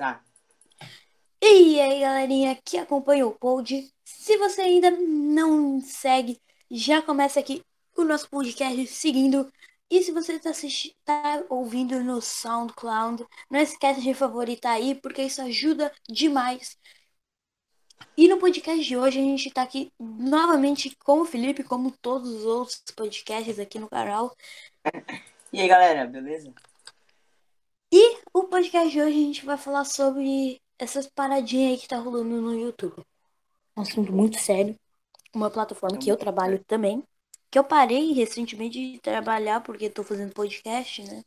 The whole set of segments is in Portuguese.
Tá. E aí, galerinha que acompanha o pod, se você ainda não segue, já começa aqui o nosso podcast seguindo. E se você está tá ouvindo no SoundCloud, não esquece de favoritar aí, porque isso ajuda demais. E no podcast de hoje a gente está aqui novamente com o Felipe, como todos os outros podcasts aqui no canal. E aí, galera, beleza? E o podcast de hoje a gente vai falar sobre essas paradinhas aí que tá rolando no YouTube. Um assunto muito sério. Uma plataforma que eu trabalho também. Que eu parei recentemente de trabalhar porque tô fazendo podcast, né?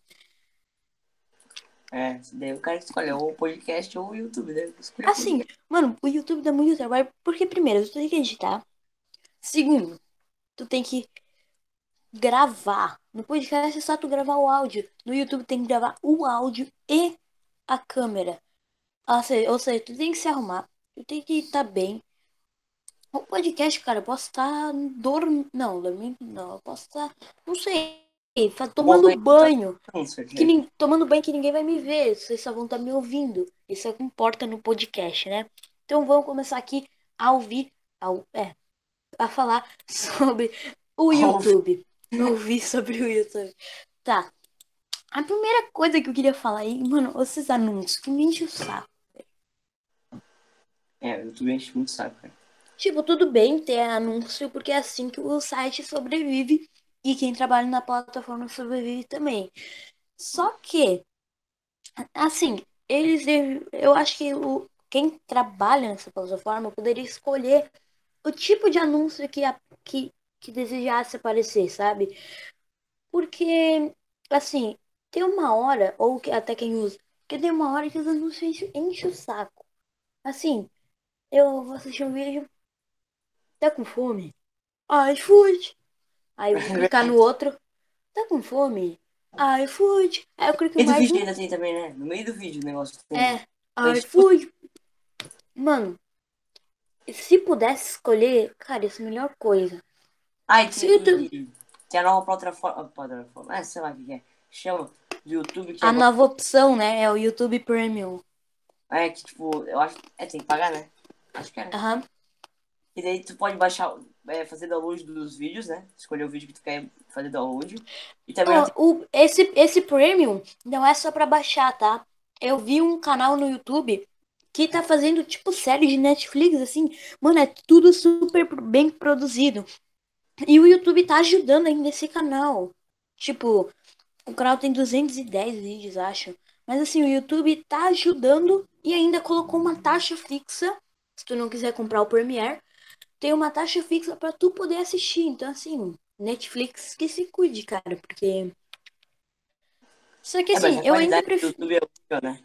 É, daí o cara escolhe ou o podcast ou o YouTube, né? Assim, mano, o YouTube dá muito trabalho porque, primeiro, tu tem que editar. Segundo, tu tem que gravar. No podcast é só tu gravar o áudio. No YouTube tem que gravar o áudio e a câmera. Ou seja, ou seja tu tem que se arrumar. Tu tem que estar tá bem. O podcast, cara, eu posso estar tá dormindo. Não, dormindo não. Eu posso estar. Tá, não sei. Tá tomando Bom, banho. Que nem, tomando banho que ninguém vai me ver. Vocês só vão estar tá me ouvindo. Isso é que importa no podcast, né? Então vamos começar aqui a ouvir. Ao, é, a falar sobre o YouTube. Ouvir sobre o YouTube. Tá. A primeira coisa que eu queria falar aí, mano, esses anúncios que me enchem o saco. É, o YouTube enche muito saco, cara. Tipo, tudo bem ter anúncio, porque é assim que o site sobrevive e quem trabalha na plataforma sobrevive também. Só que, assim, eles devem, eu acho que o, quem trabalha nessa plataforma poderia escolher o tipo de anúncio que, a, que, que desejasse aparecer, sabe? Porque, assim, tem uma hora, ou que, até quem usa, que tem uma hora que os anúncios enchem o saco. Assim, eu vou assistir um vídeo. Tá com fome? iFood. Aí eu vou clicar no outro. Tá com fome? iFood. Aí eu clico mais. no vídeo ainda tem também, né? No meio do vídeo o negócio. Tem. É, iFood. Mano, se pudesse escolher, cara, isso é a melhor coisa. Ai, tem, tu... tem a nova plataforma. plataforma é, sei lá o que é. Chama do YouTube. a é nova opção, né? É o YouTube Premium. É, que tipo, eu acho. É, tem que pagar, né? Acho que é. Aham. Uhum. E daí tu pode baixar, é, fazer download dos vídeos, né? Escolher o vídeo que tu quer fazer download. E também. Oh, o, esse, esse premium não é só pra baixar, tá? Eu vi um canal no YouTube que tá fazendo tipo série de Netflix, assim. Mano, é tudo super bem produzido. E o YouTube tá ajudando ainda esse canal. Tipo, o canal tem 210 vídeos, acho. Mas assim, o YouTube tá ajudando e ainda colocou uma taxa fixa. Se tu não quiser comprar o Premiere, tem uma taxa fixa para tu poder assistir. Então, assim, Netflix que se cuide, cara, porque. Só que é, assim, eu ainda prefiro. É né?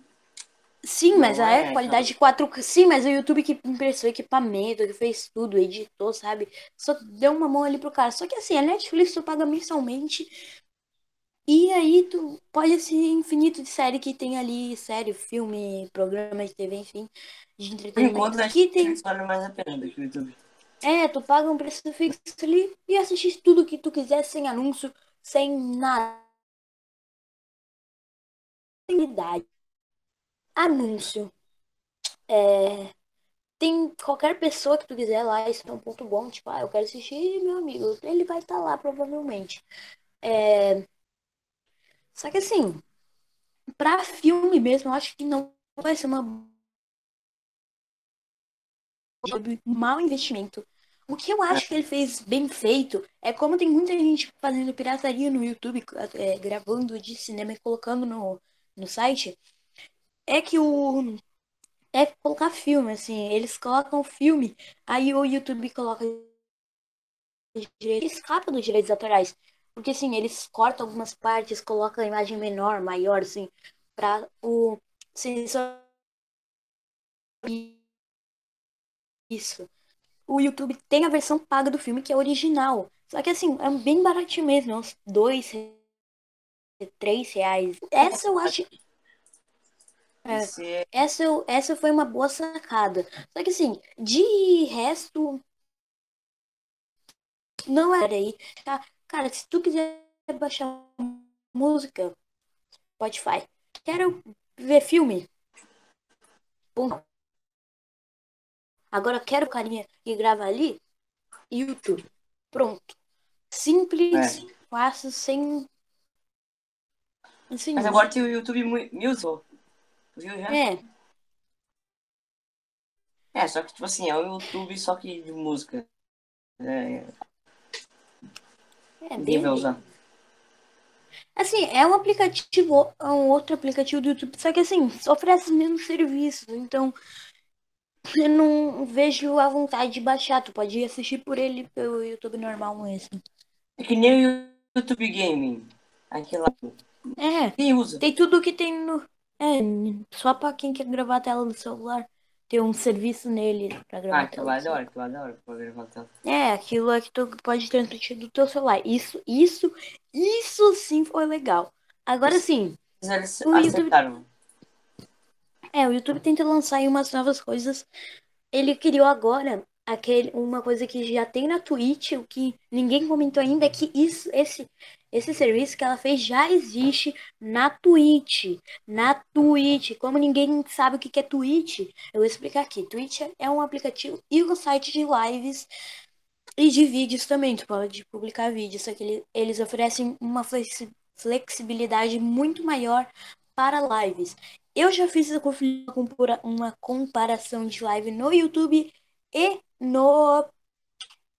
Sim, não mas é, a qualidade de 4K. Sim, mas o YouTube que emprestou equipamento, que fez tudo, editou, sabe? Só deu uma mão ali pro cara. Só que assim, a Netflix tu paga mensalmente e aí tu pode assistir infinito de série que tem ali, série, filme, programa de TV, enfim, de entretenimento. Enquanto que tem vale mais a pena do que o YouTube. É, tu paga um preço fixo ali e assiste tudo que tu quiser sem anúncio, sem nada. Idade. Anúncio. É, tem qualquer pessoa que tu quiser lá, isso é um ponto bom, tipo, ah, eu quero assistir meu amigo, ele vai estar tá lá provavelmente. É, só que assim, pra filme mesmo, eu acho que não vai ser uma mau investimento. O que eu acho que ele fez bem feito é como tem muita gente fazendo pirataria no YouTube, é, gravando de cinema e colocando no, no site, é que o. É colocar filme, assim, eles colocam filme, aí o YouTube coloca. Escapa dos direitos autorais. Porque assim, eles cortam algumas partes, colocam a imagem menor, maior, assim, pra o sensor. Isso. O YouTube tem a versão paga do filme, que é original. Só que assim, é bem baratinho mesmo, uns dois, três reais. Essa eu acho. É, essa, essa foi uma boa sacada. Só que assim, de resto. Não era aí. Tá? Cara, se tu quiser baixar música, Spotify. Quero ver filme. Ponto. Agora quero carinha que grava ali, YouTube. Pronto. Simples, É. fácil, sem. Assim, Mas agora tem o YouTube Mu- Music. Viu já? É, É, só que, tipo assim, é o YouTube só que de música. É, é vai bem. usar. Assim, é um aplicativo, é um outro aplicativo do YouTube, só que assim, oferece os mesmos serviços. Então, eu não vejo a vontade de baixar. Tu pode ir assistir por ele pelo YouTube normal mesmo. É que nem o YouTube Gaming. Aquele lá. É, Quem usa? tem tudo que tem no. É, só pra quem quer gravar a tela do celular. Tem um serviço nele pra gravar Ah, aquilo tela lá é da hora, aquilo lá é da hora pra gravar a tela. É, aquilo é que tu pode transmitir do teu celular. Isso, isso, isso sim foi legal. Agora sim, eles O YouTube- é, o YouTube tenta lançar aí umas novas coisas. Ele criou agora aquele, uma coisa que já tem na Twitch, o que ninguém comentou ainda é que isso, esse, esse serviço que ela fez já existe na Twitch. Na Twitch. Como ninguém sabe o que é Twitch, eu vou explicar aqui. Twitch é um aplicativo e um site de lives e de vídeos também. Tu pode publicar vídeos, só que ele- eles oferecem uma flexi- flexibilidade muito maior para lives. Eu já fiz uma comparação de live no YouTube e no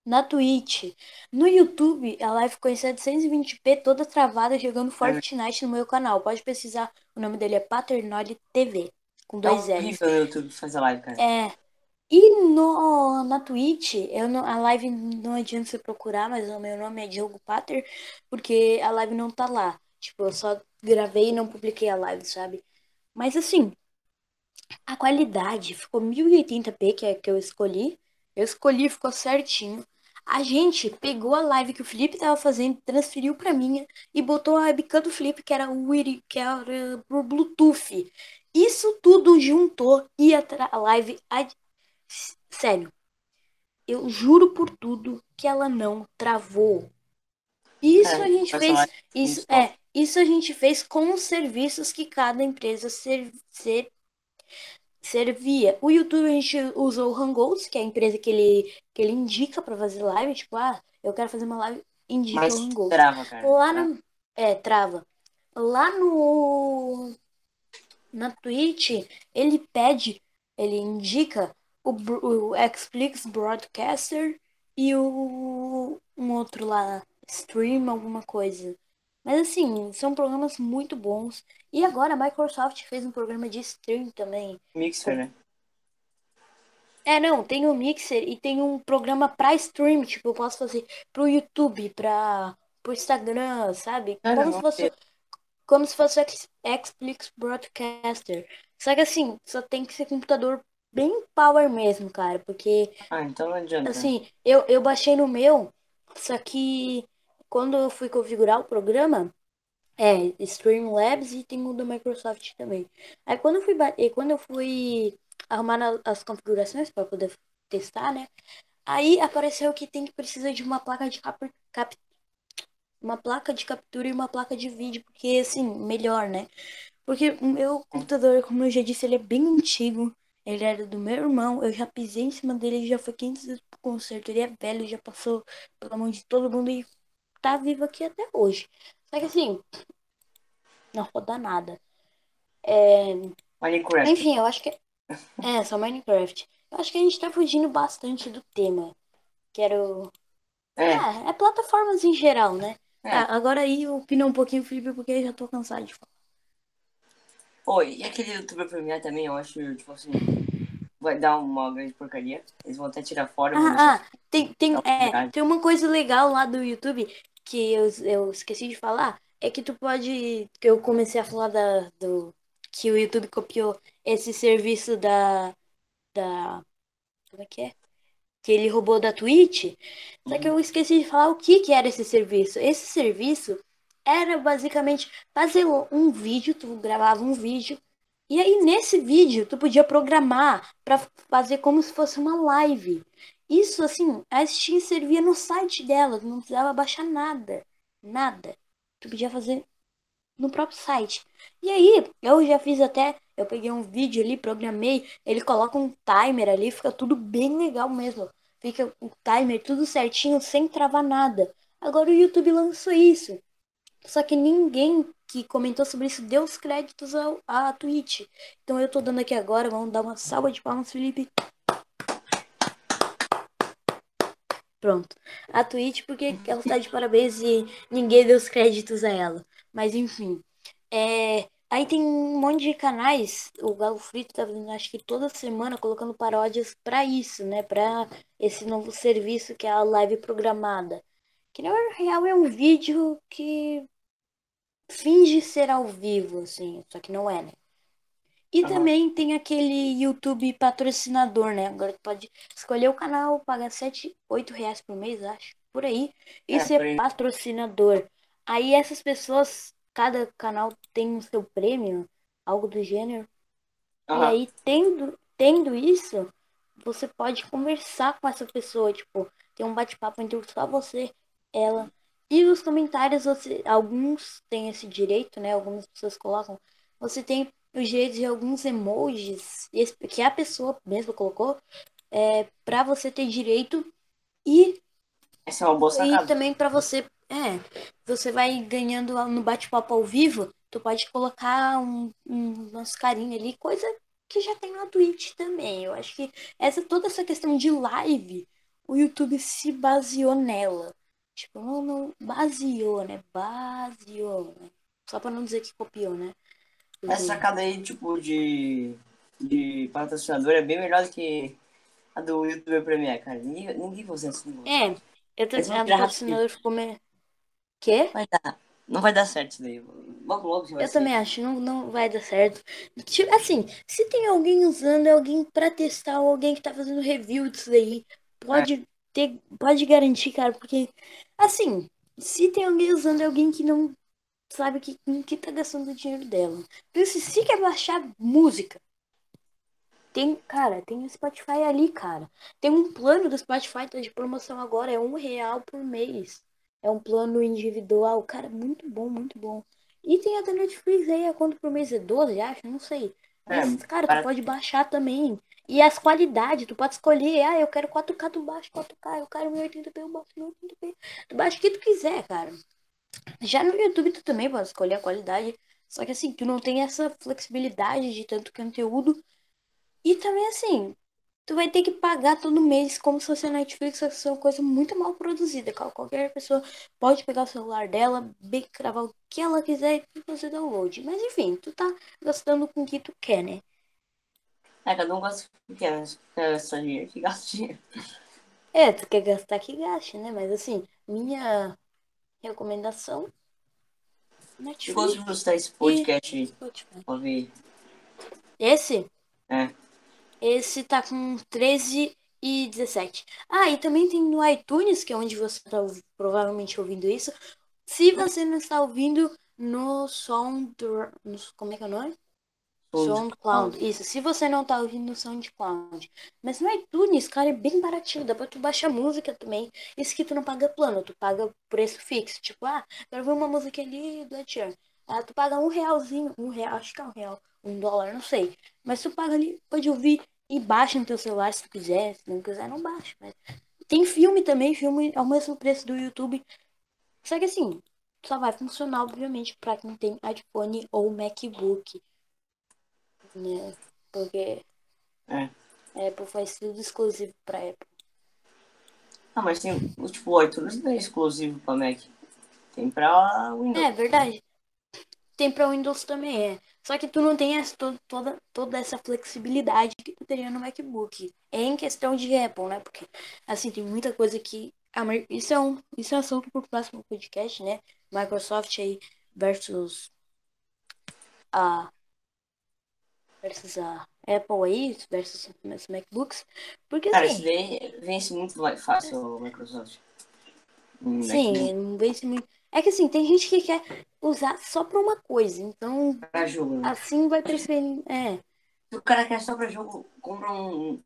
na Twitch. No YouTube, a live ficou em 720p, toda travada, jogando Fortnite no meu canal. Pode pesquisar, o nome dele é Paternoli TV, com É dois L's. horrível no YouTube fazer live, cara. É. E no, na Twitch, eu não, a live não adianta você procurar, mas o meu nome é Diogo Pater, porque a live não tá lá. Tipo, eu só gravei e não publiquei a live, sabe? Mas assim, a qualidade ficou 1080p, que é que eu escolhi. Eu escolhi, ficou certinho. A gente pegou a live que o Felipe tava fazendo, transferiu pra minha e botou a webcam do Felipe, que era o Wiri, que era por Bluetooth. Isso tudo juntou e a live. ad- Sério, eu juro por tudo que ela não travou. Isso É, a gente fez. Isso é, isso a gente fez com os serviços que cada empresa ser, ser- servia. O YouTube a gente usou o Hangouts, que é a empresa que ele, que ele indica pra fazer live. Tipo, ah, eu quero fazer uma live, indica Mas o Hangouts. trava, cara. Lá Trava. no. É, trava. Lá no. Na Twitch, ele pede, ele indica o, o Xflix Broadcaster e o. Um outro lá, Stream, alguma coisa. Mas assim, são programas muito bons. E agora a Microsoft fez um programa de stream também. Mixer, né? É, não, tem o Mixer e tem um programa pra stream, tipo, eu posso fazer pro YouTube, pra, pro Instagram, sabe? Cara, Como se fosse, como se fosse Xflix Broadcaster. Só que assim, só tem que ser computador bem power mesmo, cara, porque Ah, então não adianta. assim, eu, eu baixei no meu, só que quando eu fui configurar o programa, é Streamlabs e tem o da Microsoft também. Aí quando eu fui, quando eu fui arrumar as configurações para poder testar, né? Aí apareceu que tem que precisa de uma placa de cap, cap- uma placa de captura e uma placa de vídeo, porque assim, melhor, né? Porque o meu computador, como eu já disse, ele é bem antigo. Ele era do meu irmão, eu já pisei em cima dele, ele já foi 500 vezes pro concerto. Ele é velho, já passou pela mão de todo mundo e tá vivo aqui até hoje. Só que assim, não roda nada. É, Minecraft. enfim, eu acho que. É, só Minecraft. Eu acho que a gente tá fugindo bastante do tema. Quero. É, É, é plataformas em geral, né? É. Tá, agora aí eu opino um pouquinho, Felipe, porque eu já tô cansado de falar. Pô, e aquele youtuber premiar também, eu acho, tipo assim, vai dar uma grande porcaria. Eles vão até tirar fora. Ah, ah, tem, tem, É tem uma coisa legal lá do YouTube que eu, eu esqueci de falar. É que tu pode. Que eu comecei a falar da, do. Que o YouTube copiou esse serviço da. Da. Como é que é? Que ele roubou da Twitch. Só que eu esqueci de falar o que, que era esse serviço. Esse serviço era basicamente fazer um vídeo, tu gravava um vídeo. E aí nesse vídeo tu podia programar pra fazer como se fosse uma live. Isso assim, a Steam servia no site dela, não precisava baixar nada. Nada. Tu podia fazer no próprio site. E aí, eu já fiz até, Eu peguei um vídeo ali, programei, ele coloca um timer ali, fica tudo bem legal mesmo. Fica o timer tudo certinho, sem travar nada. Agora o YouTube lançou isso. Só que ninguém que comentou sobre isso deu os créditos ao, à Twitch. Então eu tô dando aqui agora, vamos dar uma salva de palmas, Felipe. Pronto. A Twitch, porque ela tá de parabéns e ninguém deu os créditos a ela. Mas enfim. É, Aí tem um monte de canais, o Galo Frito tá vindo, acho que toda semana colocando paródias para isso, né? Para esse novo serviço que é a live programada. Que na real é um vídeo que finge ser ao vivo, assim, só que não é, né? E uhum. também tem aquele YouTube patrocinador, né? Agora tu pode escolher o canal, pagar 7, 8 reais por mês, acho, por aí, e é, ser patrocinador. Aí essas pessoas cada canal tem o seu prêmio, algo do gênero. Uhum. E aí, tendo, tendo isso, você pode conversar com essa pessoa, tipo, ter um bate-papo entre só você, ela. E nos comentários, você, alguns têm esse direito, né? Algumas pessoas colocam. Você tem o direito de alguns emojis que a pessoa mesma colocou é, para você ter direito e essa é sacada. E também para você é, você vai ganhando no bate-papo ao vivo, tu pode colocar um, um umas carinhas ali, coisa que já tem na Twitch também. Eu acho que essa toda essa questão de live, o YouTube se baseou nela. Tipo, não, não baseou, né? Baseou, né? Só pra não dizer que copiou, né? Essa sacada aí, tipo, de, de patrocinador é bem melhor do que a do YouTuber Premiere, cara. Ninguém, ninguém usa isso. É, eu tô, a patrocinador ficou meio... Quê? Vai dar. Não vai dar certo isso daí. Logo, logo vai Eu ser. também acho, não, não vai dar certo. Tipo, assim, se tem alguém usando, é alguém pra testar, ou alguém que tá fazendo review disso daí, pode é. Ter, pode garantir, cara, porque, assim, se tem alguém usando, é alguém que não sabe que, que tá gastando o dinheiro dela. Então, se, se quer baixar música, tem, cara, tem o Spotify ali, cara. Tem um plano do Spotify tá de promoção agora, é um real por mês. É um plano individual, cara, muito bom, muito bom. E tem até Netflix aí, a quanto por mês é 12, acho, não sei. É, Mas, é, cara, tu pode baixar também. E as qualidades, tu pode escolher, ah, eu quero 4K, tu baixa 4K, eu quero 1080p, eu baixo 1080p. Tu baixa o que tu quiser, cara. Já no YouTube tu também pode escolher a qualidade. Só que assim, tu não tem essa flexibilidade de tanto conteúdo. E também assim, tu vai ter que pagar todo mês como se fosse a Netflix, fosse uma coisa muito mal produzida. Qualquer pessoa pode pegar o celular dela, bem gravar o que ela quiser e fazer download. Mas enfim, tu tá gastando com o que tu quer, né? É, cada um gosta do que quer, né? quer gastar dinheiro, que gasta dinheiro. É, tu quer gastar que gaste, né? Mas assim, minha recomendação. Netflix. Gosto de gostar esse podcast ouvir. Esse? É. Esse tá com 13 e 17. Ah, e também tem no iTunes, que é onde você tá provavelmente ouvindo isso. Se você não está ouvindo no Sound. Como é que é o nome? SoundCloud. Isso, se você não tá ouvindo no SoundCloud. Mas no iTunes, cara, é bem baratinho. Dá pra tu baixar música também. Isso que tu não paga plano, tu paga preço fixo. Tipo, ah, quero ver uma música ali do Sheeran. Ah, tu paga um realzinho, um real, acho que é um real, um dólar, não sei. Mas tu paga ali, pode ouvir e baixa no teu celular se tu quiser. Se não quiser, não baixa. Mas... Tem filme também, filme ao mesmo preço do YouTube. Só que assim, só vai funcionar, obviamente, pra quem tem iPhone ou MacBook. Né? Porque é. Apple faz tudo exclusivo pra Apple. Ah, mas tem, tipo, o iTunes não é exclusivo pra Mac. Tem pra Windows. É, verdade. Tem pra Windows também, é. Só que tu não tem essa, toda, toda essa flexibilidade que tu teria no MacBook. É em questão de Apple, né? Porque, assim, tem muita coisa que... Isso é um isso é assunto pro próximo podcast, né? Microsoft aí versus a versus a Apple aí, versus os MacBooks. Porque Cara, assim, daí vence muito fácil o Microsoft. Sim, não vence muito. É que assim, tem gente que quer usar só pra uma coisa. Então, pra jogo, né? assim vai preferir. É. Se o cara quer só pra jogo, compra um.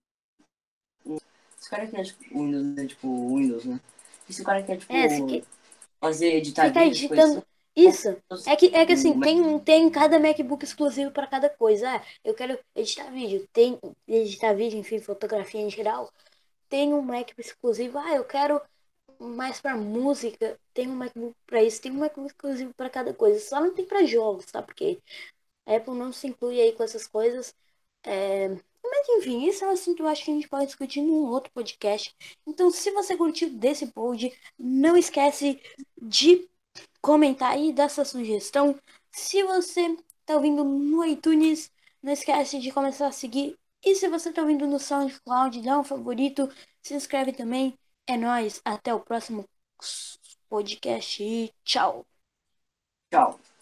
um... Se o cara quer tipo Windows, né? tipo Windows, né? E se o cara quer, tipo, é, que... fazer editar Fica editando. Isso. É que, é que assim, tem, tem cada MacBook exclusivo para cada coisa. Ah, eu quero editar vídeo, tem editar vídeo, enfim, fotografia em geral. Tem um MacBook exclusivo. Ah, eu quero mais para música. Tem um MacBook para isso, tem um MacBook exclusivo para cada coisa. Só não tem para jogos, tá? Porque a Apple não se inclui aí com essas coisas. É... Mas enfim, isso é um assunto que eu acho que a gente pode discutir num outro podcast. Então, se você curtiu desse pod, não esquece de comentar aí, dar sua sugestão. Se você tá ouvindo no iTunes, não esquece de começar a seguir. E se você tá ouvindo no SoundCloud, dá um favorito, se inscreve também. É nóis, até o próximo podcast. Tchau. Tchau.